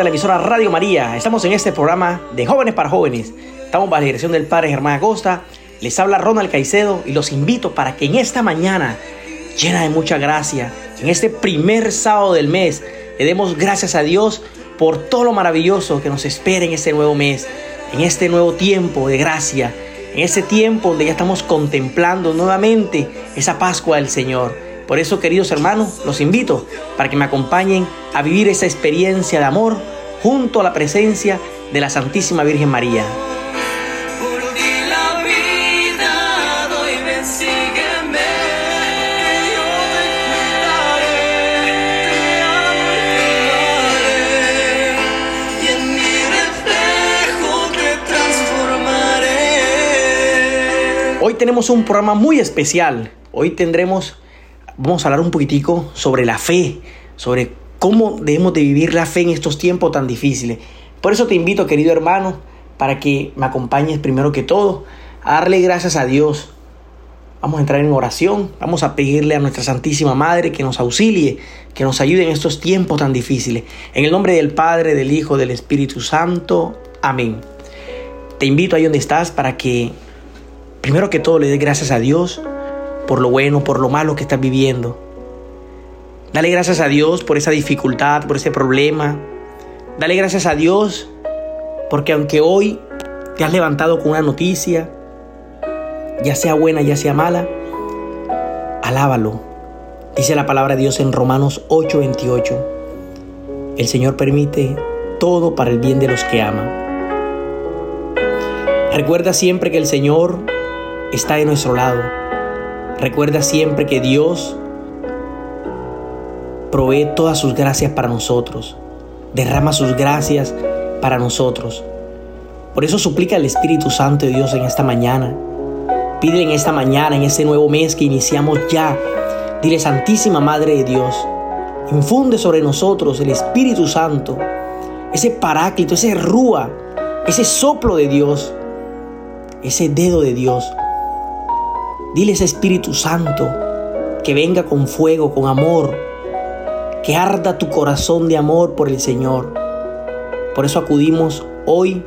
a la emisora Radio María. Estamos en este programa de Jóvenes para Jóvenes. Estamos bajo la dirección del Padre Germán Acosta. Les habla Ronald Caicedo y los invito para que en esta mañana, llena de mucha gracia, en este primer sábado del mes, le demos gracias a Dios por todo lo maravilloso que nos espera en este nuevo mes, en este nuevo tiempo de gracia, en ese tiempo donde ya estamos contemplando nuevamente esa Pascua del Señor. Por eso, queridos hermanos, los invito para que me acompañen a vivir esa experiencia de amor junto a la presencia de la Santísima Virgen María. Hoy tenemos un programa muy especial. Hoy tendremos vamos a hablar un poquitico sobre la fe, sobre cómo debemos de vivir la fe en estos tiempos tan difíciles. Por eso te invito, querido hermano, para que me acompañes primero que todo a darle gracias a Dios. Vamos a entrar en oración, vamos a pedirle a nuestra Santísima Madre que nos auxilie, que nos ayude en estos tiempos tan difíciles. En el nombre del Padre, del Hijo, del Espíritu Santo. Amén. Te invito ahí donde estás para que primero que todo le des gracias a Dios por lo bueno, por lo malo que estás viviendo. Dale gracias a Dios por esa dificultad, por ese problema. Dale gracias a Dios porque aunque hoy te has levantado con una noticia, ya sea buena, ya sea mala, alábalo. Dice la palabra de Dios en Romanos 8:28. El Señor permite todo para el bien de los que aman. Recuerda siempre que el Señor está de nuestro lado Recuerda siempre que Dios provee todas sus gracias para nosotros, derrama sus gracias para nosotros. Por eso suplica al Espíritu Santo de Dios en esta mañana. Pide en esta mañana, en ese nuevo mes que iniciamos ya. Dile, Santísima Madre de Dios, infunde sobre nosotros el Espíritu Santo, ese paráclito, ese rúa, ese soplo de Dios, ese dedo de Dios Dile ese Espíritu Santo que venga con fuego, con amor, que arda tu corazón de amor por el Señor. Por eso acudimos hoy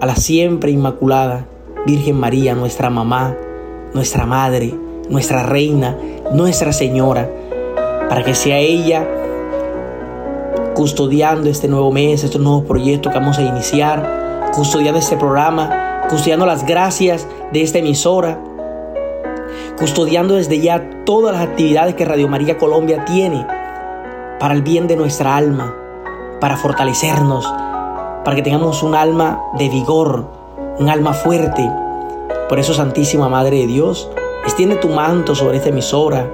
a la siempre inmaculada Virgen María, nuestra mamá, nuestra madre, nuestra reina, nuestra señora, para que sea ella custodiando este nuevo mes, estos nuevos proyectos que vamos a iniciar, custodiando este programa, custodiando las gracias de esta emisora custodiando desde ya todas las actividades que Radio María Colombia tiene para el bien de nuestra alma, para fortalecernos, para que tengamos un alma de vigor, un alma fuerte. Por eso, Santísima Madre de Dios, extiende tu manto sobre esta emisora,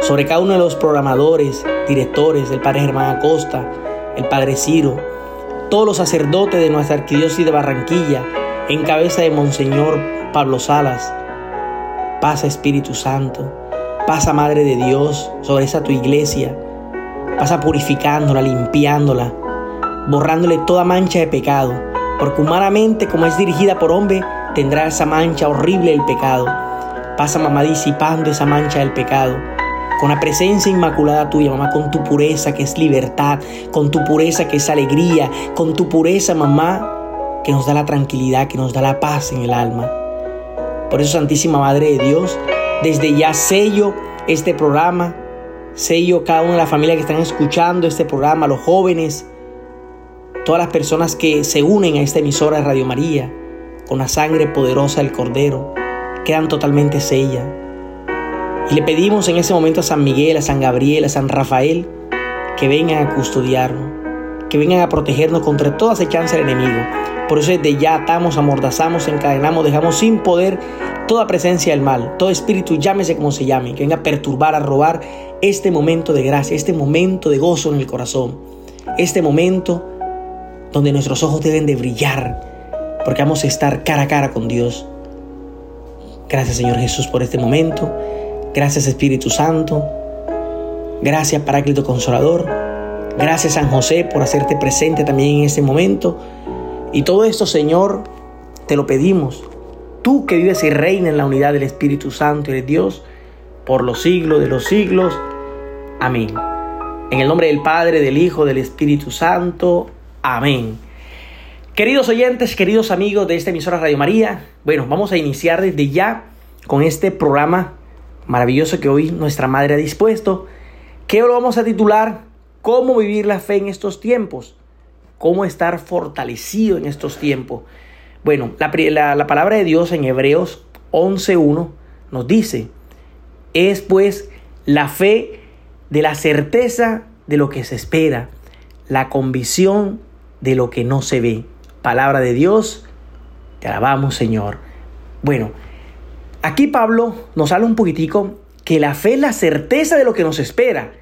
sobre cada uno de los programadores, directores, el Padre Germán Acosta, el Padre Ciro, todos los sacerdotes de nuestra arquidiócesis de Barranquilla, en cabeza de Monseñor Pablo Salas, Pasa Espíritu Santo, pasa Madre de Dios sobre esa tu iglesia, pasa purificándola, limpiándola, borrándole toda mancha de pecado, porque humanamente como es dirigida por hombre, tendrá esa mancha horrible del pecado. Pasa mamá disipando esa mancha del pecado, con la presencia inmaculada tuya, mamá, con tu pureza que es libertad, con tu pureza que es alegría, con tu pureza, mamá, que nos da la tranquilidad, que nos da la paz en el alma. Por eso, Santísima Madre de Dios, desde ya sello este programa, sello cada una de las familias que están escuchando este programa, los jóvenes, todas las personas que se unen a esta emisora de Radio María con la sangre poderosa del Cordero, quedan totalmente sellas. Y le pedimos en ese momento a San Miguel, a San Gabriel, a San Rafael, que vengan a custodiarnos, que vengan a protegernos contra toda acechanza del enemigo, Por eso desde ya atamos, amordazamos, encadenamos, dejamos sin poder toda presencia del mal, todo espíritu, llámese como se llame, que venga a perturbar, a robar este momento de gracia, este momento de gozo en el corazón, este momento donde nuestros ojos deben de brillar, porque vamos a estar cara a cara con Dios. Gracias Señor Jesús por este momento. Gracias Espíritu Santo. Gracias Paráclito Consolador. Gracias San José por hacerte presente también en este momento. Y todo esto, Señor, te lo pedimos. Tú que vives y reinas en la unidad del Espíritu Santo y de Dios por los siglos de los siglos. Amén. En el nombre del Padre, del Hijo, del Espíritu Santo. Amén. Queridos oyentes, queridos amigos de esta emisora Radio María, bueno, vamos a iniciar desde ya con este programa maravilloso que hoy nuestra madre ha dispuesto, que lo vamos a titular ¿Cómo vivir la fe en estos tiempos? ¿Cómo estar fortalecido en estos tiempos? Bueno, la, la palabra de Dios en Hebreos 11.1 nos dice, es pues la fe de la certeza de lo que se espera, la convicción de lo que no se ve palabra de Dios. Te alabamos, Señor. Bueno, aquí Pablo nos habla un poquitico que la fe es la certeza de lo que nos espera,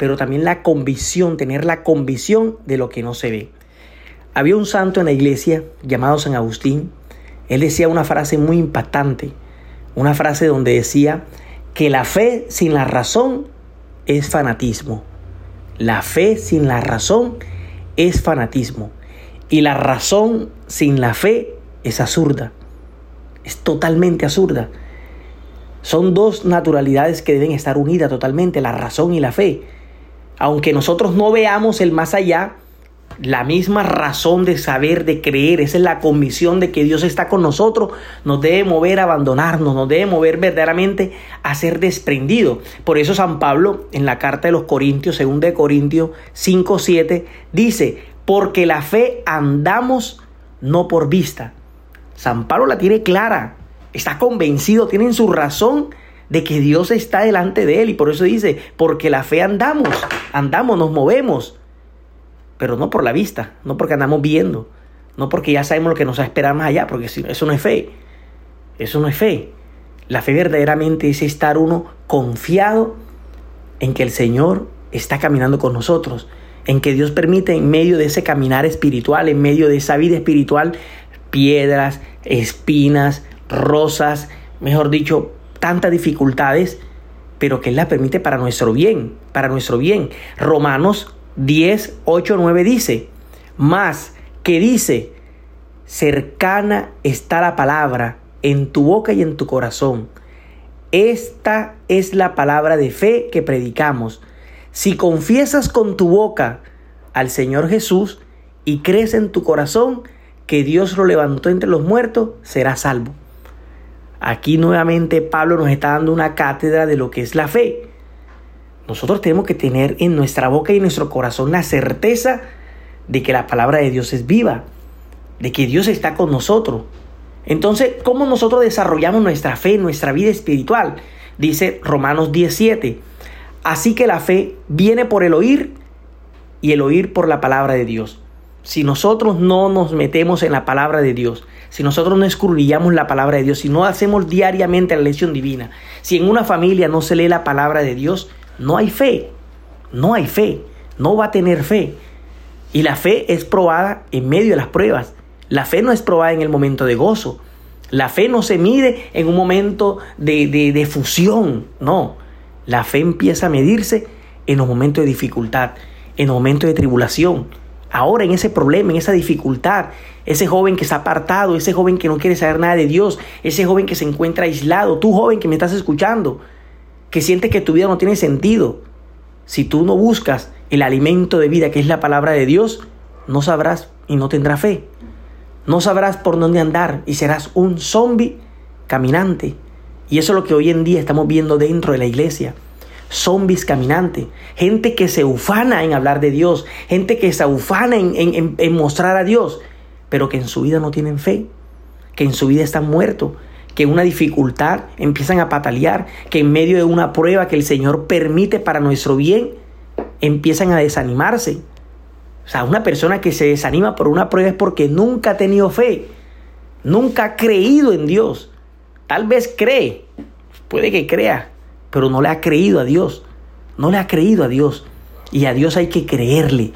pero también la convicción, tener la convicción de lo que no se ve. Había un santo en la iglesia llamado San Agustín. Él decía una frase muy impactante, una frase donde decía que la fe sin la razón es fanatismo. La fe sin la razón es fanatismo. Y la razón sin la fe es absurda. Es totalmente absurda. Son dos naturalidades que deben estar unidas totalmente, la razón y la fe. Aunque nosotros no veamos el más allá, la misma razón de saber, de creer, esa es la convicción de que Dios está con nosotros, nos debe mover a abandonarnos, nos debe mover verdaderamente a ser desprendido. Por eso San Pablo en la carta de los Corintios, 2 de Corintios 5, 7, dice, porque la fe andamos no por vista. San Pablo la tiene clara, está convencido, tiene su razón de que Dios está delante de él. Y por eso dice, porque la fe andamos, andamos, nos movemos, pero no por la vista, no porque andamos viendo, no porque ya sabemos lo que nos va a esperar más allá, porque eso no es fe, eso no es fe. La fe verdaderamente es estar uno confiado en que el Señor está caminando con nosotros, en que Dios permite en medio de ese caminar espiritual, en medio de esa vida espiritual, piedras, espinas, rosas, mejor dicho, tantas dificultades, pero que Él las permite para nuestro bien, para nuestro bien. Romanos 10, 8, 9 dice, más que dice, cercana está la palabra en tu boca y en tu corazón. Esta es la palabra de fe que predicamos si confiesas con tu boca al Señor Jesús y crees en tu corazón que Dios lo levantó entre los muertos, serás salvo. Aquí nuevamente Pablo nos está dando una cátedra de lo que es la fe. Nosotros tenemos que tener en nuestra boca y en nuestro corazón la certeza de que la palabra de Dios es viva, de que Dios está con nosotros. Entonces, ¿cómo nosotros desarrollamos nuestra fe, nuestra vida espiritual? Dice Romanos 17, Así que la fe viene por el oír y el oír por la palabra de Dios. Si nosotros no nos metemos en la palabra de Dios, si nosotros no escurrillamos la palabra de Dios, si no hacemos diariamente la lección divina, si en una familia no se lee la palabra de Dios, no hay fe, no hay fe, no va a tener fe. Y la fe es probada en medio de las pruebas. La fe no es probada en el momento de gozo. La fe no se mide en un momento de, de, de fusión, no. La fe empieza a medirse en los momentos de dificultad, en los momentos de tribulación. Ahora en ese problema, en esa dificultad, ese joven que está apartado, ese joven que no quiere saber nada de Dios, ese joven que se encuentra aislado, tú joven que me estás escuchando, que siente que tu vida no tiene sentido. Si tú no buscas el alimento de vida que es la palabra de Dios, no sabrás y no tendrás fe. No sabrás por dónde andar y serás un zombie caminante y eso es lo que hoy en día estamos viendo dentro de la iglesia. Zombies caminantes, gente que se ufana en hablar de Dios, gente que se ufana en, mostrar a Dios, pero que en su vida no tienen fe, que en su vida están muertos, que en una dificultad empiezan a patalear, que en medio de una prueba que el Señor permite para nuestro bien, empiezan a desanimarse. O sea, una persona que se desanima por una prueba es porque nunca ha tenido fe, nunca ha creído en Dios. Tal vez cree, puede que crea, pero no le ha creído a Dios. No le ha creído a Dios. Y a Dios hay que creerle.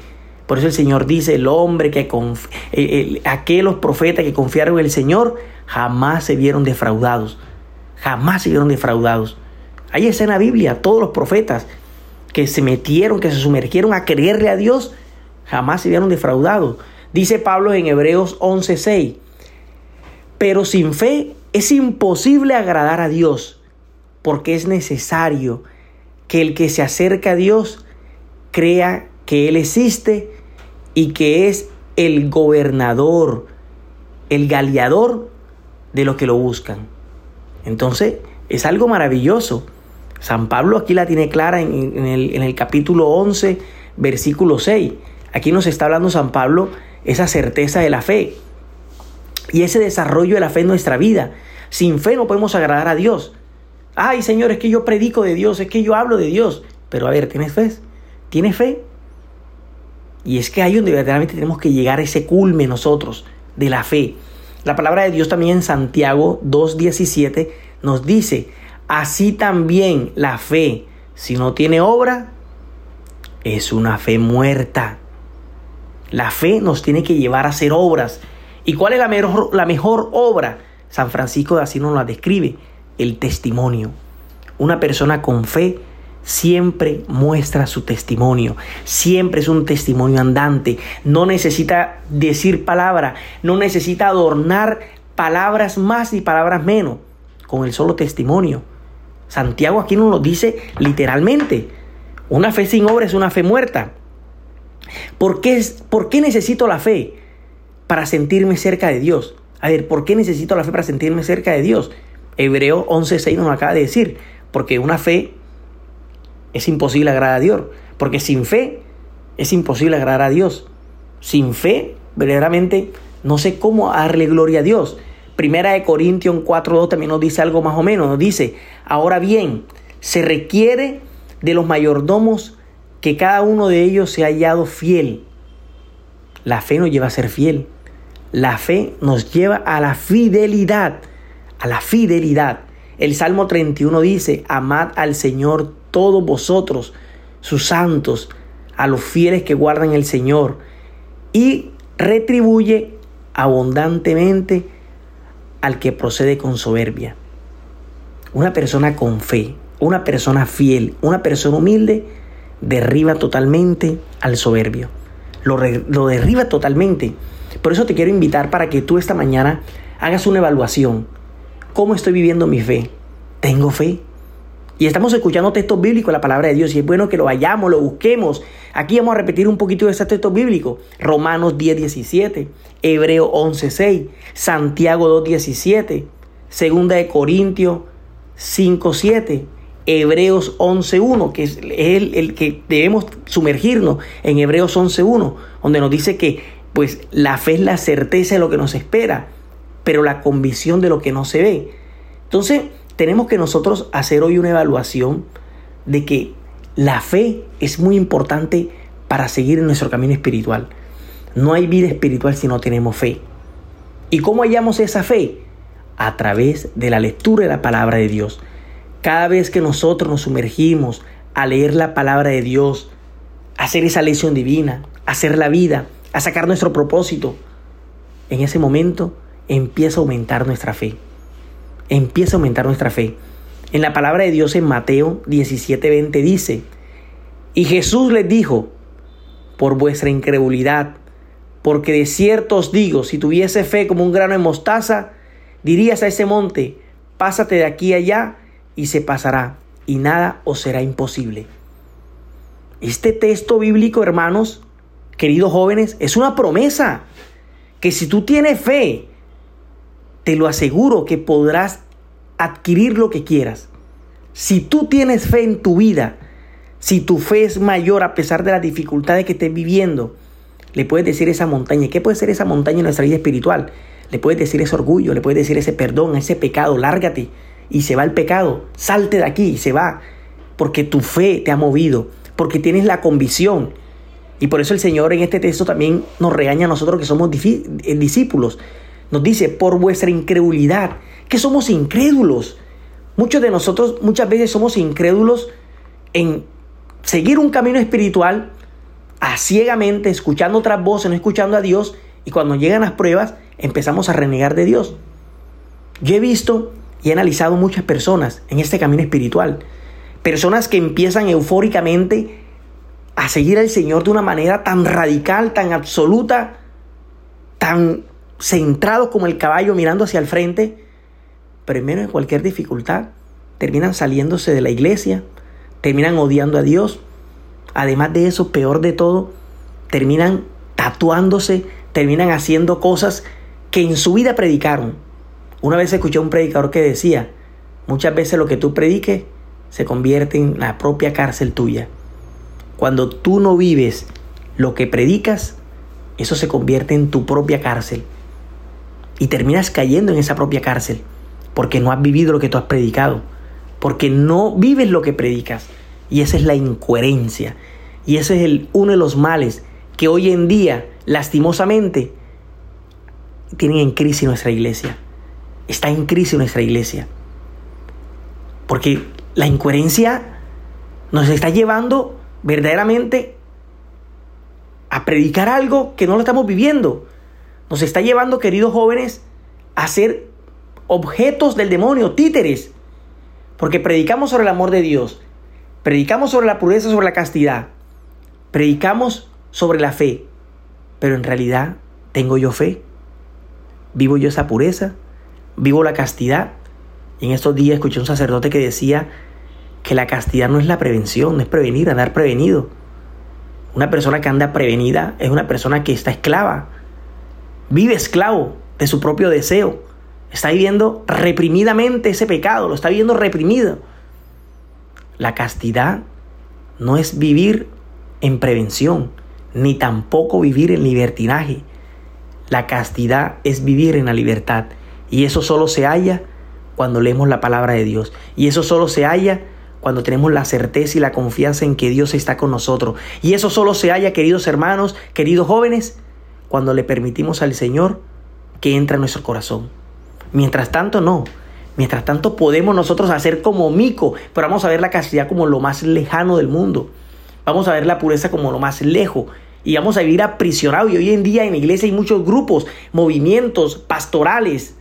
Por eso el Señor dice, el hombre que aquellos profetas que confiaron en el Señor jamás se vieron defraudados. Jamás se vieron defraudados. Ahí está en la Biblia, todos los profetas que se metieron, que se sumergieron a creerle a Dios, jamás se vieron defraudados. Dice Pablo en Hebreos 11:6, pero sin fe es imposible agradar a Dios, porque es necesario que el que se acerca a Dios crea que Él existe y que es el gobernador, el galeador de los que lo buscan. Entonces, es algo maravilloso. San Pablo aquí la tiene clara en, el, capítulo 11, versículo 6. Aquí nos está hablando San Pablo esa certeza de la fe y ese desarrollo de la fe en nuestra vida. Sin fe no podemos agradar a Dios. Ay, Señor, es que yo predico de Dios, es que yo hablo de Dios. Pero a ver, ¿tienes fe? ¿Tienes fe? Y es que ahí donde verdaderamente tenemos que llegar a ese culme nosotros de la fe. La palabra de Dios también en Santiago 2.17 nos dice, así también la fe, si no tiene obra, es una fe muerta. La fe nos tiene que llevar a hacer obras. ¿Y cuál es la mejor, la mejor obra? San Francisco de Asís nos la describe, el testimonio. Una persona con fe siempre muestra su testimonio, siempre es un testimonio andante, no necesita decir palabra, no necesita adornar palabras más y palabras menos, con el solo testimonio. Santiago aquí nos lo dice literalmente, una fe sin obra es una fe muerta. ¿Por qué, ¿Por qué necesito la fe? Para sentirme cerca de Dios. A ver, ¿por qué necesito la fe para sentirme cerca de Dios? Hebreo 11.6 nos acaba de decir, porque una fe es imposible agradar a Dios. Porque sin fe es imposible agradar a Dios. Sin fe, verdaderamente, no sé cómo darle gloria a Dios. Primera de Corintios 4.2 también nos dice algo más o menos. Nos dice, ahora bien, se requiere de los mayordomos que cada uno de ellos se ha hallado fiel. La fe nos lleva a ser fiel. La fe nos lleva a la fidelidad. A la fidelidad. El Salmo 31 dice, amad al Señor todos vosotros, sus santos, a los fieles que guardan el Señor, y retribuye abundantemente al que procede con soberbia. Una persona con fe, una persona fiel, una persona humilde, derriba totalmente al soberbio. Lo, lo, derriba totalmente. Por eso te quiero invitar para que tú esta mañana hagas una evaluación. ¿Cómo estoy viviendo mi fe? ¿Tengo fe? Y estamos escuchando textos bíblicos, la palabra de Dios, y es bueno que lo vayamos, lo busquemos. Aquí vamos a repetir un poquito de ese texto bíblico. Romanos 10, 17, Hebreo 11, 6, Santiago 2, 17, Segunda de Corintios 5, 7, Hebreos 11, 1, que es el, que debemos sumergirnos en Hebreos 11, 1, donde nos dice que pues la fe es la certeza de lo que nos espera, pero la convicción de lo que no se ve. Entonces, tenemos que nosotros hacer hoy una evaluación de que la fe es muy importante para seguir en nuestro camino espiritual. No hay vida espiritual si no tenemos fe. ¿Y cómo hallamos esa fe? A través de la lectura de la palabra de Dios. Cada vez que nosotros nos sumergimos a leer la palabra de Dios, hacer esa lección divina, a hacer la vida, a sacar nuestro propósito, en ese momento empieza a aumentar nuestra fe empieza a aumentar nuestra fe. En la palabra de Dios en Mateo 17:20 dice, y Jesús les dijo, por vuestra incredulidad, porque de cierto os digo, si tuviese fe como un grano de mostaza, dirías a ese monte, pásate de aquí allá, y se pasará, y nada os será imposible. Este texto bíblico, hermanos, queridos jóvenes, es una promesa que si tú tienes fe, te lo aseguro que podrás adquirir lo que quieras. Si tú tienes fe en tu vida, si tu fe es mayor a pesar de las dificultades que estés viviendo, le puedes decir esa montaña. ¿Qué puede ser esa montaña en nuestra vida espiritual? Le puedes decir ese orgullo, le puedes decir ese perdón, ese pecado, lárgate y se va el pecado, salte de aquí y se va, porque tu fe te ha movido, porque tienes la convicción. Y por eso el Señor en este texto también nos regaña a nosotros que somos eh, discípulos. Nos dice, por vuestra incredulidad, que somos incrédulos. Muchos de nosotros muchas veces somos incrédulos en seguir un camino espiritual a ciegamente, escuchando otras voces, no escuchando a Dios, y cuando llegan las pruebas empezamos a renegar de Dios. Yo he visto y he analizado muchas personas en este camino espiritual. Personas que empiezan eufóricamente a seguir al Señor de una manera tan radical, tan absoluta, tan centrados como el caballo mirando hacia el frente, pero en de cualquier dificultad terminan saliéndose de la iglesia, terminan odiando a Dios. Además de eso, peor de todo, terminan tatuándose, terminan haciendo cosas que en su vida predicaron. Una vez escuché a un predicador que decía, muchas veces lo que tú prediques se convierte en la propia cárcel tuya. Cuando tú no vives lo que predicas, eso se convierte en tu propia cárcel. Y terminas cayendo en esa propia cárcel porque no has vivido lo que tú has predicado, porque no vives lo que predicas. Y esa es la incoherencia. Y ese es uno de los males que hoy en día, lastimosamente, tienen en crisis nuestra iglesia. Está en crisis nuestra iglesia. Porque la incoherencia nos está llevando verdaderamente a predicar algo que no lo estamos viviendo. Nos está llevando, queridos jóvenes, a ser objetos del demonio, títeres. Porque predicamos sobre el amor de Dios, predicamos sobre la pureza, sobre la castidad, predicamos sobre la fe. Pero en realidad, ¿tengo yo fe? ¿Vivo yo esa pureza? ¿Vivo la castidad? Y en estos días escuché un sacerdote que decía que la castidad no es la prevención, no es prevenir, andar prevenido. Una persona que anda prevenida es una persona que está esclava, vive esclavo de su propio deseo, está viviendo reprimidamente ese pecado, lo está viviendo reprimido. La castidad no es vivir en prevención, ni tampoco vivir en libertinaje. La castidad es vivir en la libertad. Y eso solo se halla cuando leemos la palabra de Dios. Y eso solo se halla cuando tenemos la certeza y la confianza en que Dios está con nosotros. Y eso solo se halla, queridos hermanos, queridos jóvenes, cuando le permitimos al Señor que entre en nuestro corazón. Mientras tanto, no. Mientras tanto, podemos nosotros hacer como mico, pero vamos a ver la castidad como lo más lejano del mundo. Vamos a ver la pureza como lo más lejos. Y vamos a vivir aprisionados. Y hoy en día en la iglesia hay muchos grupos, movimientos pastorales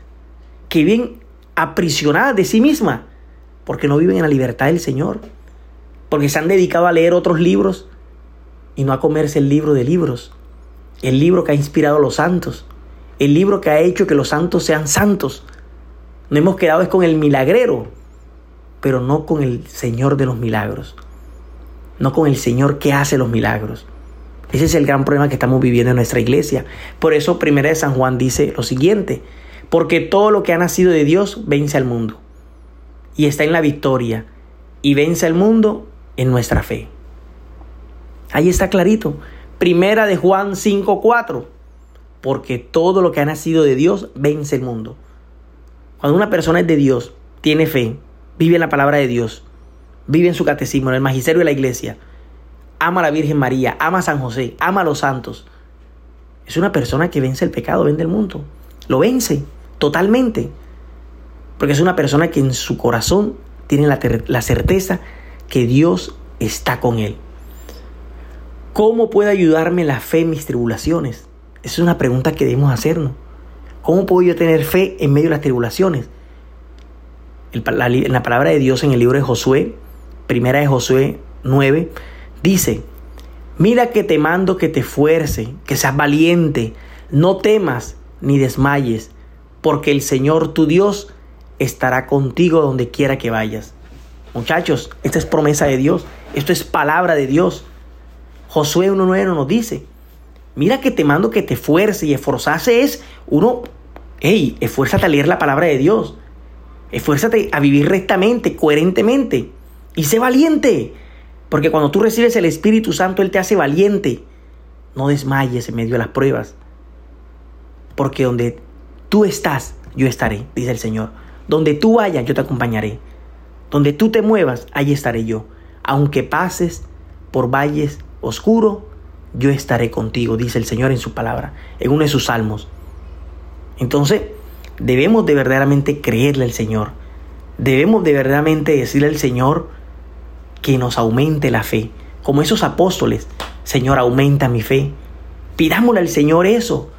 que viven aprisionadas de sí mismas porque no viven en la libertad del Señor, porque se han dedicado a leer otros libros y no a comerse el libro de libros, el libro que ha inspirado a los santos, el libro que ha hecho que los santos sean santos. No hemos quedado es con el milagrero, pero no con el Señor de los milagros, no con el Señor que hace los milagros. Ese es el gran problema que estamos viviendo en nuestra iglesia. Por eso Primera de San Juan dice lo siguiente, porque todo lo que ha nacido de Dios vence al mundo y está en la victoria y vence al mundo en nuestra fe. Ahí está clarito. Primera de Juan 5:4. Porque todo lo que ha nacido de Dios vence el mundo. Cuando una persona es de Dios, tiene fe, vive en la palabra de Dios, vive en su catecismo, en el magisterio de la iglesia, ama a la Virgen María, ama a San José, ama a los santos. Es una persona que vence el pecado, vence el mundo. Lo vence totalmente. Porque es una persona que en su corazón tiene la, certeza que Dios está con él. ¿Cómo puede ayudarme la fe en mis tribulaciones? Esa es una pregunta que debemos hacernos. ¿Cómo puedo yo tener fe en medio de las tribulaciones? En la palabra de Dios en el libro de Josué, primera de Josué 9, dice, mira que te mando que te fuerce, que seas valiente, no temas ni desmayes, porque el Señor tu Dios estará contigo donde quiera que vayas. Muchachos, esta es promesa de Dios, esto es palabra de Dios. Josué 1.9 nos dice, mira que te mando que te fuerce y esforzase es uno, hey, esfuérzate a leer la palabra de Dios, esfuérzate a vivir rectamente, coherentemente y sé valiente, porque cuando tú recibes el Espíritu Santo, Él te hace valiente. No desmayes en medio de las pruebas, porque donde tú estás, yo estaré, dice el Señor. Donde tú vayas, yo te acompañaré. Donde tú te muevas, allí estaré yo. Aunque pases por valles oscuros, yo estaré contigo, dice el Señor en su palabra, en uno de sus salmos. Entonces, debemos de verdaderamente creerle al Señor. Debemos de verdaderamente decirle al Señor que nos aumente la fe. Como esos apóstoles, Señor, aumenta mi fe. Pidámosle al Señor eso.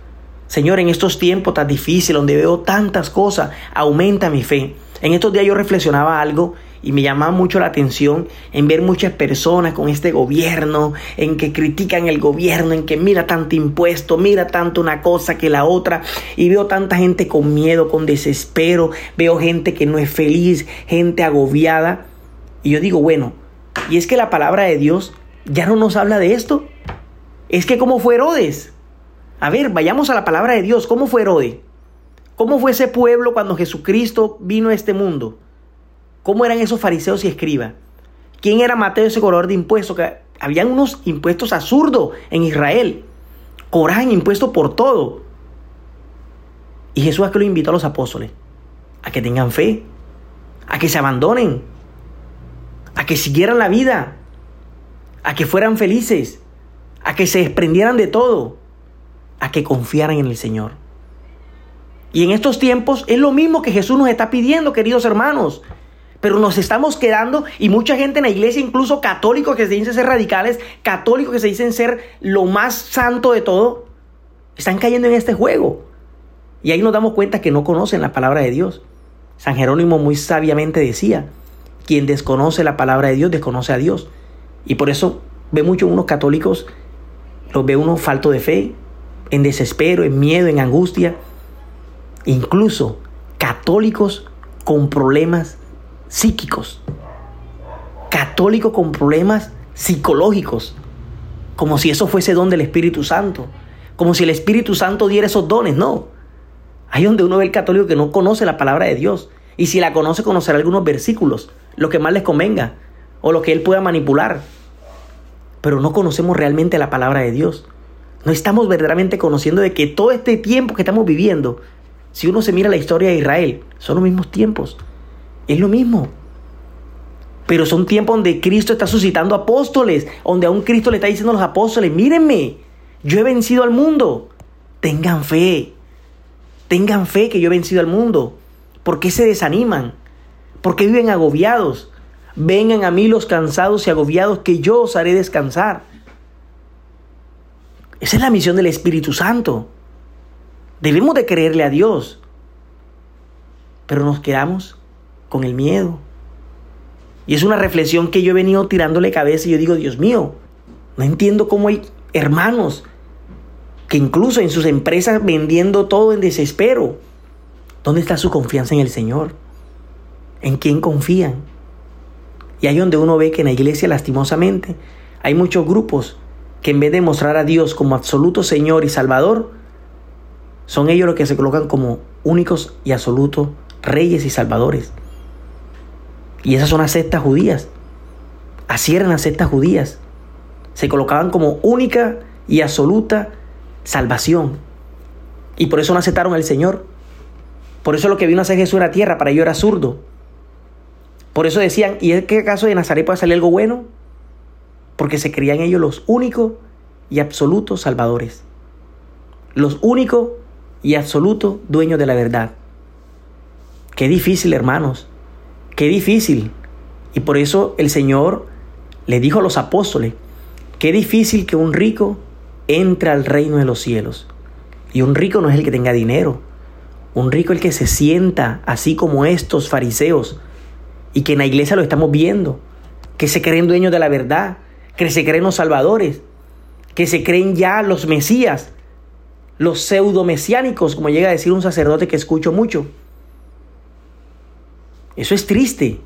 Señor, en estos tiempos tan difíciles, donde veo tantas cosas, aumenta mi fe. En estos días yo reflexionaba algo y me llamaba mucho la atención en ver muchas personas con este gobierno, en que critican el gobierno, en que mira tanto impuesto, mira tanto una cosa que la otra, y veo tanta gente con miedo, con desespero, veo gente que no es feliz, gente agobiada, y yo digo, bueno, y es que la palabra de Dios ya no nos habla de esto. Es que como fue Herodes. A ver, vayamos a la palabra de Dios. ¿Cómo fue Herodes? ¿Cómo fue ese pueblo cuando Jesucristo vino a este mundo? ¿Cómo eran esos fariseos y escribas? ¿Quién era Mateo, ese cobrador de impuestos? Que habían unos impuestos absurdos en Israel. Cobraban impuestos por todo. Y Jesús a que lo invitó a los apóstoles. A que tengan fe. A que se abandonen. A que siguieran la vida. A que fueran felices. A que se desprendieran de todo. A que confiaran en el Señor. Y en estos tiempos es lo mismo que Jesús nos está pidiendo, queridos hermanos. Pero nos estamos quedando y mucha gente en la iglesia, incluso católicos que se dicen ser radicales, católicos que se dicen ser lo más santo de todo, están cayendo en este juego. Y ahí nos damos cuenta que no conocen la palabra de Dios. San Jerónimo muy sabiamente decía, quien desconoce la palabra de Dios desconoce a Dios. Y por eso ve mucho unos católicos, los ve unos falto de fe, en desespero, en miedo, en angustia incluso católicos con problemas psíquicos, católicos con problemas psicológicos, como si eso fuese don del Espíritu Santo, como si el Espíritu Santo diera esos dones, no. Ahí donde uno ve el católico que no conoce la palabra de Dios, y si la conoce conocerá algunos versículos, lo que más les convenga, o lo que él pueda manipular, pero no conocemos realmente la palabra de Dios. No estamos verdaderamente conociendo de que todo este tiempo que estamos viviendo si uno se mira la historia de Israel, son los mismos tiempos. Es lo mismo. Pero son tiempos donde Cristo está suscitando apóstoles, donde a un Cristo le está diciendo a los apóstoles, mírenme, yo he vencido al mundo. Tengan fe. Tengan fe que yo he vencido al mundo. ¿Por qué se desaniman? ¿Por qué viven agobiados? Vengan a mí los cansados y agobiados que yo os haré descansar. Esa es la misión del Espíritu Santo. Debemos de creerle a Dios, pero nos quedamos con el miedo. Y es una reflexión que yo he venido tirándole cabeza y yo digo, Dios mío, no entiendo cómo hay hermanos que incluso en sus empresas vendiendo todo en desespero. ¿Dónde está su confianza en el Señor? ¿En quién confían? Y ahí donde uno ve que en la iglesia lastimosamente hay muchos grupos que en vez de mostrar a Dios como absoluto Señor y Salvador, son ellos los que se colocan como únicos y absolutos reyes y salvadores. Y esas son las sectas judías. Así eran las sectas judías. Se colocaban como única y absoluta salvación. Y por eso no aceptaron al Señor. Por eso lo que vino a hacer Jesús era tierra, para ellos era zurdo. Por eso decían, ¿y es que acaso de Nazaret puede salir algo bueno? Porque se creían ellos los únicos y absolutos salvadores. Los únicos y absoluto dueño de la verdad. Qué difícil, hermanos. Qué difícil. Y por eso el Señor le dijo a los apóstoles, qué difícil que un rico entre al reino de los cielos. Y un rico no es el que tenga dinero. Un rico es el que se sienta así como estos fariseos. Y que en la iglesia lo estamos viendo. Que se creen dueños de la verdad. Que se creen los salvadores. Que se creen ya los mesías los pseudo-mesiánicos, como llega a decir un sacerdote que escucho mucho. Eso es triste.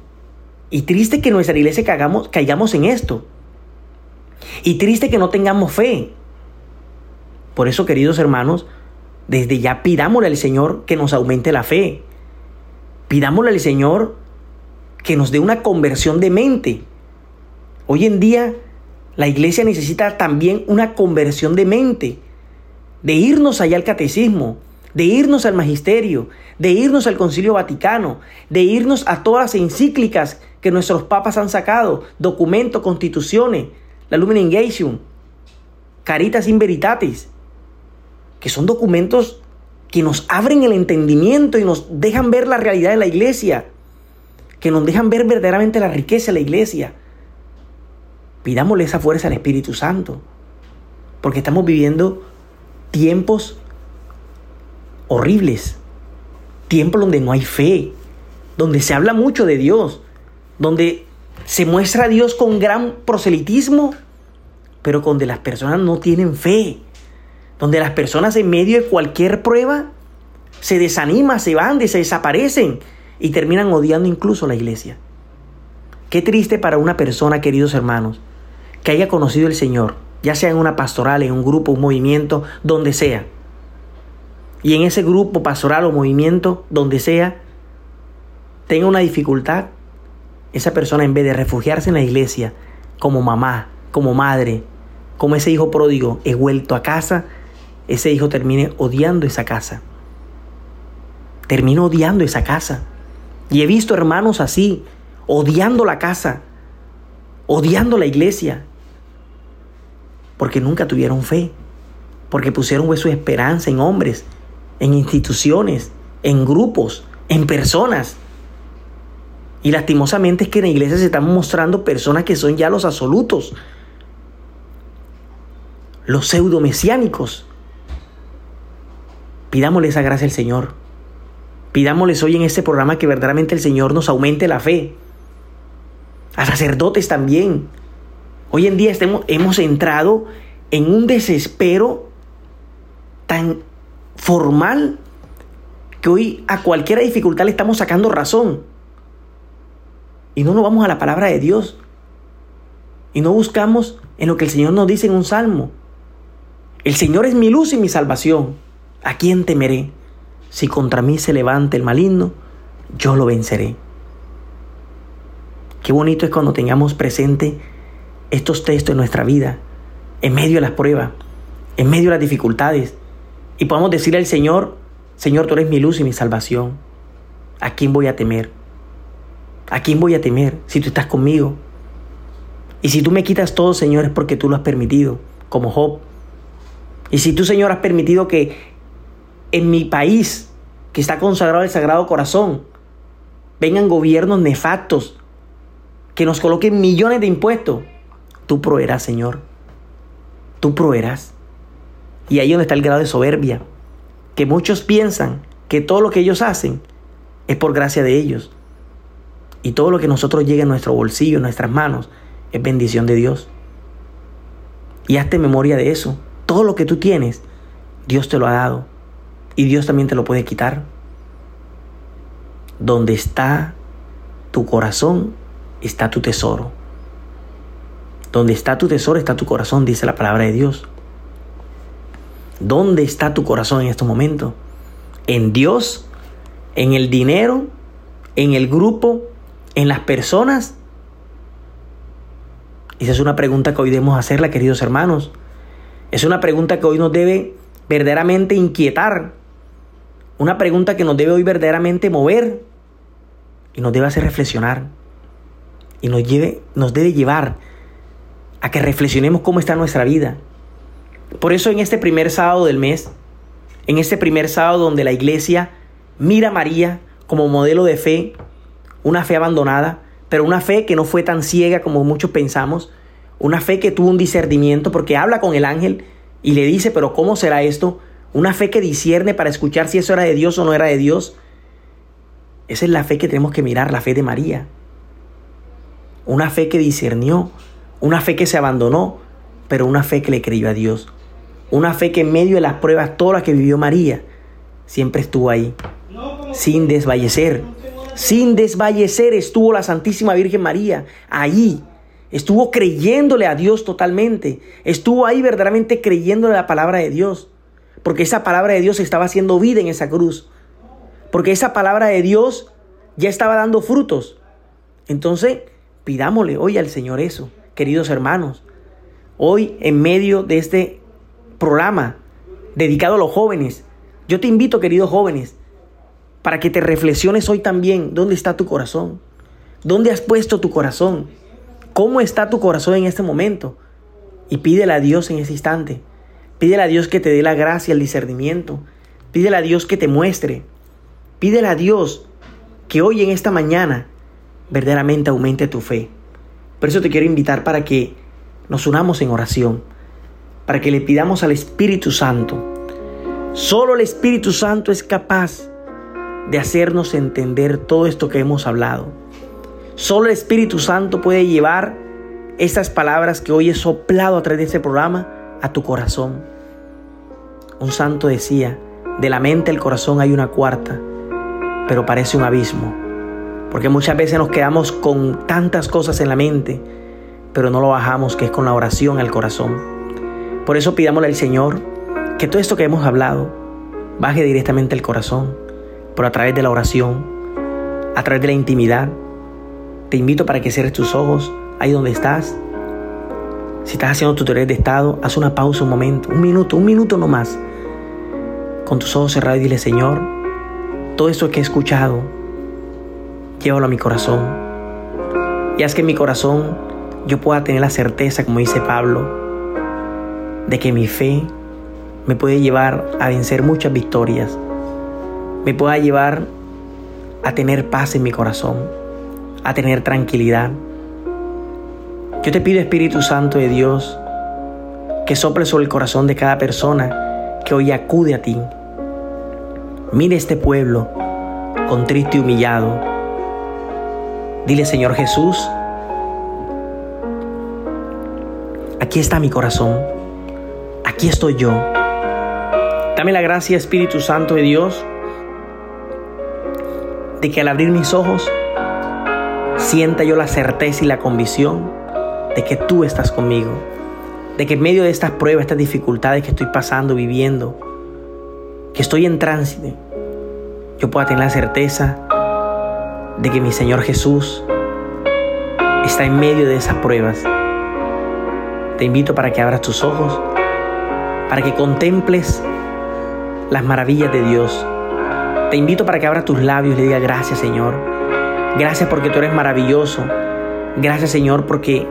Y triste que nuestra iglesia caigamos, caigamos en esto. Y triste que no tengamos fe. Por eso, queridos hermanos, desde ya pidámosle al Señor que nos aumente la fe. Pidámosle al Señor que nos dé una conversión de mente. Hoy en día la iglesia necesita también una conversión de mente de irnos allá al catecismo, de irnos al magisterio, de irnos al concilio vaticano, de irnos a todas las encíclicas que nuestros papas han sacado, documentos, constituciones, la Lumen Engagement, Caritas in Veritatis, que son documentos que nos abren el entendimiento y nos dejan ver la realidad de la iglesia, que nos dejan ver verdaderamente la riqueza de la iglesia. Pidámosle esa fuerza al Espíritu Santo, porque estamos viviendo tiempos horribles, tiempos donde no hay fe, donde se habla mucho de Dios, donde se muestra a Dios con gran proselitismo, pero donde las personas no tienen fe, donde las personas en medio de cualquier prueba se desaniman, se van, se desaparecen y terminan odiando incluso la iglesia. Qué triste para una persona, queridos hermanos, que haya conocido el Señor, ya sea en una pastoral, en un grupo, un movimiento, donde sea. Y en ese grupo pastoral o movimiento, donde sea, tenga una dificultad esa persona en vez de refugiarse en la iglesia como mamá, como madre, como ese hijo pródigo, he vuelto a casa, ese hijo termine odiando esa casa. Termino odiando esa casa. Y he visto hermanos así, odiando la casa, odiando la iglesia, porque nunca tuvieron fe, porque pusieron su esperanza en hombres, en instituciones, en grupos, en personas. Y lastimosamente es que en la iglesia se están mostrando personas que son ya los absolutos, los pseudo mesiánicos. Pidámosle esa gracia al Señor. Pidámosles hoy en este programa que verdaderamente el Señor nos aumente la fe. A sacerdotes también. Hoy en día hemos entrado en un desespero tan formal que hoy a cualquier dificultad le estamos sacando razón. Y no nos vamos a la palabra de Dios. Y no buscamos en lo que el Señor nos dice en un salmo. El Señor es mi luz y mi salvación. ¿A quién temeré? Si contra mí se levanta el maligno, yo lo venceré. Qué bonito es cuando tengamos presente estos textos en nuestra vida, en medio de las pruebas, en medio de las dificultades, y podamos decirle al Señor, Señor, tú eres mi luz y mi salvación. ¿A quién voy a temer? ¿A quién voy a temer si tú estás conmigo? Y si tú me quitas todo, Señor, es porque tú lo has permitido, como Job. Y si tú, Señor, has permitido que en mi país, que está consagrado al Sagrado Corazón, vengan gobiernos nefastos que nos coloquen millones de impuestos, tú proveerás, Señor. Tú proveerás. Y ahí donde está el grado de soberbia, que muchos piensan que todo lo que ellos hacen es por gracia de ellos. Y todo lo que nosotros llegue a nuestro bolsillo, en nuestras manos, es bendición de Dios. Y hazte memoria de eso. Todo lo que tú tienes, Dios te lo ha dado. Y Dios también te lo puede quitar. Donde está tu corazón, está tu tesoro. Donde está tu tesoro, está tu corazón, dice la palabra de Dios. ¿Dónde está tu corazón en estos momentos? ¿En Dios? ¿En el dinero? ¿En el grupo? en las personas? Esa es una pregunta que hoy debemos hacerla, queridos hermanos. Es una pregunta que hoy nos debe verdaderamente inquietar. Una pregunta que nos debe hoy verdaderamente mover y nos debe hacer reflexionar. Y nos, lleve, nos debe llevar a que reflexionemos cómo está nuestra vida. Por eso en este primer sábado del mes, en este primer sábado donde la iglesia mira a María como modelo de fe, una fe abandonada, pero una fe que no fue tan ciega como muchos pensamos, una fe que tuvo un discernimiento porque habla con el ángel y le dice, pero ¿cómo será esto? Una fe que discierne para escuchar si eso era de Dios o no era de Dios. Esa es la fe que tenemos que mirar, la fe de María. Una fe que discernió, una fe que se abandonó, pero una fe que le creyó a Dios. Una fe que en medio de las pruebas, todas las que vivió María, siempre estuvo ahí, sin desvallecer, sin desvallecer estuvo la Santísima Virgen María ahí. Estuvo creyéndole a Dios totalmente. Estuvo ahí verdaderamente creyéndole la palabra de Dios. Porque esa palabra de Dios estaba haciendo vida en esa cruz. Porque esa palabra de Dios ya estaba dando frutos. Entonces, pidámosle hoy al Señor eso, queridos hermanos. Hoy, en medio de este programa dedicado a los jóvenes, yo te invito, queridos jóvenes, para que te reflexiones hoy también dónde está tu corazón, dónde has puesto tu corazón, cómo está tu corazón en este momento. Y pídele a Dios en ese instante. Pídele a Dios que te dé la gracia, el discernimiento. Pídele a Dios que te muestre. Pídele a Dios que hoy en esta mañana verdaderamente aumente tu fe. Por eso te quiero invitar para que nos unamos en oración, para que le pidamos al Espíritu Santo. Solo el Espíritu Santo es capaz de hacernos entender todo esto que hemos hablado. Solo el Espíritu Santo puede llevar estas palabras que hoy he soplado a través de este programa a tu corazón. Un santo decía, de la mente al corazón hay una cuarta, pero parece un abismo. Porque muchas veces nos quedamos con tantas cosas en la mente, pero no lo bajamos, que es con la oración al corazón. Por eso pidámosle al Señor que todo esto que hemos hablado baje directamente al corazón, por a través de la oración, a través de la intimidad. Te invito para que cierres tus ojos ahí donde estás. Si estás haciendo tu de estado, haz una pausa un momento, un minuto, un minuto no más. Con tus ojos cerrados y dile, Señor, todo esto que he escuchado, llévalo a mi corazón. Y haz que en mi corazón yo pueda tener la certeza, como dice Pablo, de que mi fe me puede llevar a vencer muchas victorias. Me pueda llevar a tener paz en mi corazón, a tener tranquilidad. Yo te pido, Espíritu Santo de Dios, que sople sobre el corazón de cada persona que hoy acude a ti. Mire este pueblo contrito y humillado. Dile, Señor Jesús, aquí está mi corazón, aquí estoy yo. Dame la gracia, Espíritu Santo de Dios, de que al abrir mis ojos sienta yo la certeza y la convicción de que tú estás conmigo, de que en medio de estas pruebas, estas dificultades que estoy pasando, viviendo, que estoy en tránsito, yo pueda tener la certeza de que mi Señor Jesús está en medio de esas pruebas. Te invito para que abras tus ojos, para que contemples las maravillas de Dios. Te invito para que abras tus labios y le digas gracias Señor. Gracias porque tú eres maravilloso. Gracias Señor porque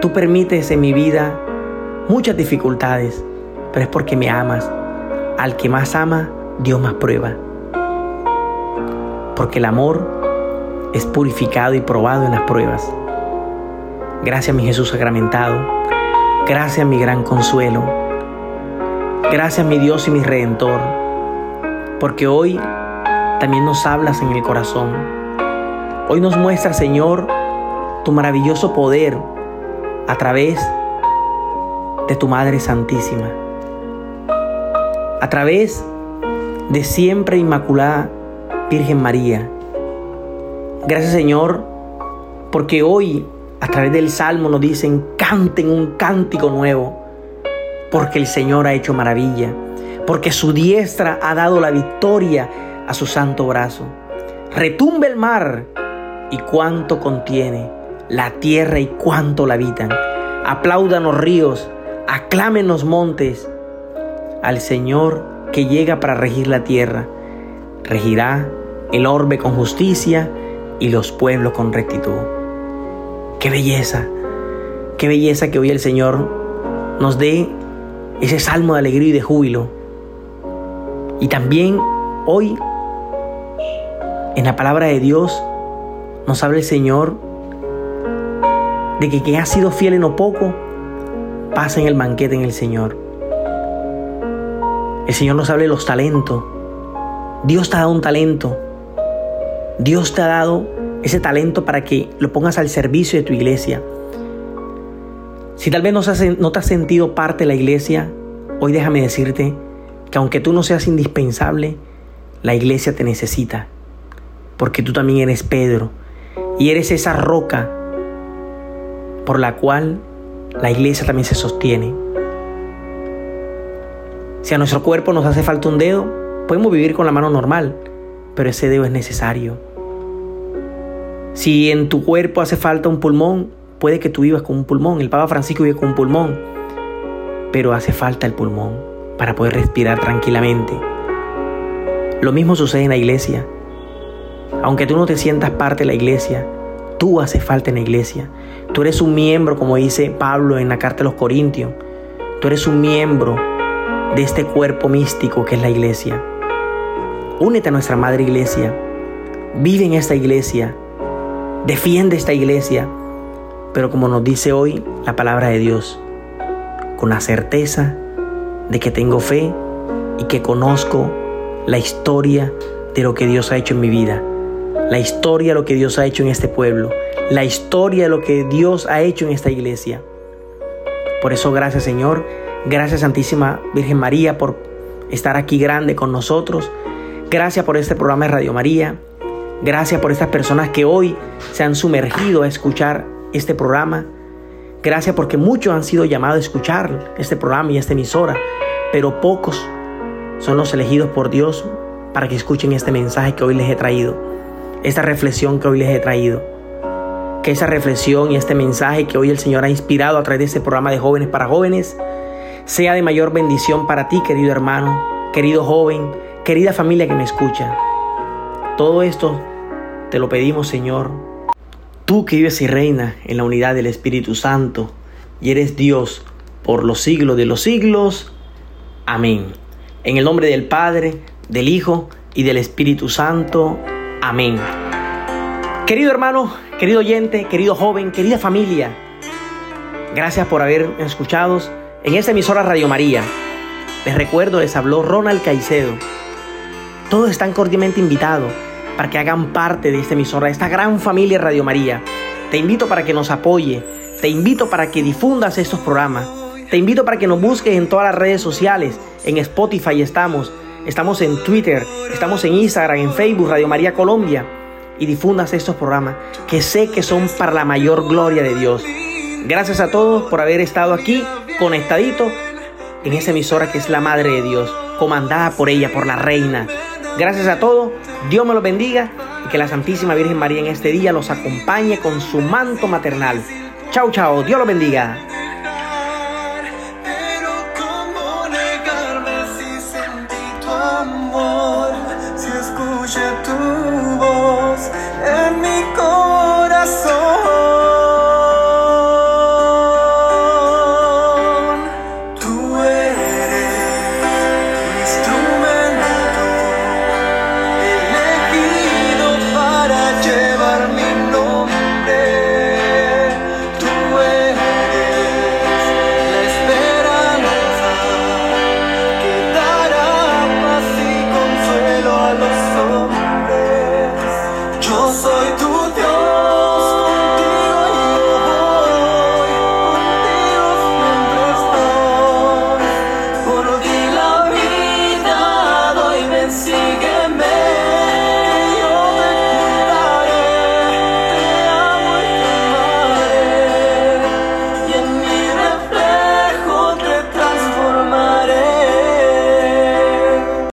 tú permites en mi vida muchas dificultades, pero es porque me amas. Al que más ama, Dios más prueba. Porque el amor es purificado y probado en las pruebas. Gracias mi Jesús sacramentado. Gracias mi gran consuelo. Gracias mi Dios y mi Redentor. Porque hoy también nos hablas en el corazón. Hoy nos muestra, Señor, tu maravilloso poder a través de tu Madre Santísima, a través de siempre Inmaculada Virgen María. Gracias Señor, porque hoy a través del Salmo nos dicen, canten un cántico nuevo, porque el Señor ha hecho maravilla, porque su diestra ha dado la victoria a su santo brazo. Retumbe el mar y cuánto contiene la tierra y cuánto la habitan. Aplaudan los ríos, aclamen los montes al Señor que llega para regir la tierra. Regirá el orbe con justicia y los pueblos con rectitud. Qué belleza, qué belleza que hoy el Señor nos dé ese salmo de alegría y de júbilo. Y también hoy, en la palabra de Dios, nos habla el Señor de que quien ha sido fiel en lo poco, pasa en el banquete en el Señor. El Señor nos habla de los talentos. Dios te ha dado un talento. Dios te ha dado ese talento para que lo pongas al servicio de tu iglesia. Si tal vez no, no te has sentido parte de la iglesia, hoy déjame decirte que aunque tú no seas indispensable, la iglesia te necesita. Porque tú también eres Pedro y eres esa roca por la cual la iglesia también se sostiene. Si a nuestro cuerpo nos hace falta un dedo, podemos vivir con la mano normal, pero ese dedo es necesario. Si en tu cuerpo hace falta un pulmón, puede que tú vivas con un pulmón. El Papa Francisco vive con un pulmón, pero hace falta el pulmón para poder respirar tranquilamente. Lo mismo sucede en la iglesia. Aunque tú no te sientas parte de la iglesia, tú haces falta en la iglesia. Tú eres un miembro, como dice Pablo en la carta de los Corintios. Tú eres un miembro de este cuerpo místico que es la iglesia. Únete a nuestra madre iglesia. Vive en esta iglesia. Defiende esta iglesia. Pero como nos dice hoy la palabra de Dios, con la certeza de que tengo fe y que conozco la historia de lo que Dios ha hecho en mi vida, la historia de lo que Dios ha hecho en este pueblo, la historia de lo que Dios ha hecho en esta iglesia. Por eso gracias Señor, gracias Santísima Virgen María por estar aquí grande con nosotros, gracias por este programa de Radio María, gracias por estas personas que hoy se han sumergido a escuchar este programa. Gracias porque muchos han sido llamados a escuchar este programa y esta emisora, pero pocos son los elegidos por Dios para que escuchen este mensaje que hoy les he traído, esta reflexión que hoy les he traído. Que esa reflexión y este mensaje que hoy el Señor ha inspirado a través de este programa de jóvenes para jóvenes sea de mayor bendición para ti, querido hermano, querido joven, querida familia que me escucha. Todo esto te lo pedimos, Señor, Tú que vives y reinas en la unidad del Espíritu Santo y eres Dios por los siglos de los siglos. Amén. En el nombre del Padre, del Hijo y del Espíritu Santo. Amén. Querido hermano, querido oyente, querido joven, querida familia, gracias por haber escuchado en esta emisora Radio María. Les recuerdo, les habló Ronald Caicedo. Todos están cordialmente invitados para que hagan parte de esta emisora, de esta gran familia Radio María. Te invito para que nos apoye, te invito para que difundas estos programas, te invito para que nos busques en todas las redes sociales, en Spotify estamos, estamos en Twitter, estamos en Instagram, en Facebook, Radio María Colombia, y difundas estos programas que sé que son para la mayor gloria de Dios. Gracias a todos por haber estado aquí conectadito en esa emisora que es la Madre de Dios, comandada por ella, por la Reina. Gracias a todos, Dios me los bendiga y que la Santísima Virgen María en este día los acompañe con su manto maternal. Chao, chao, Dios los bendiga.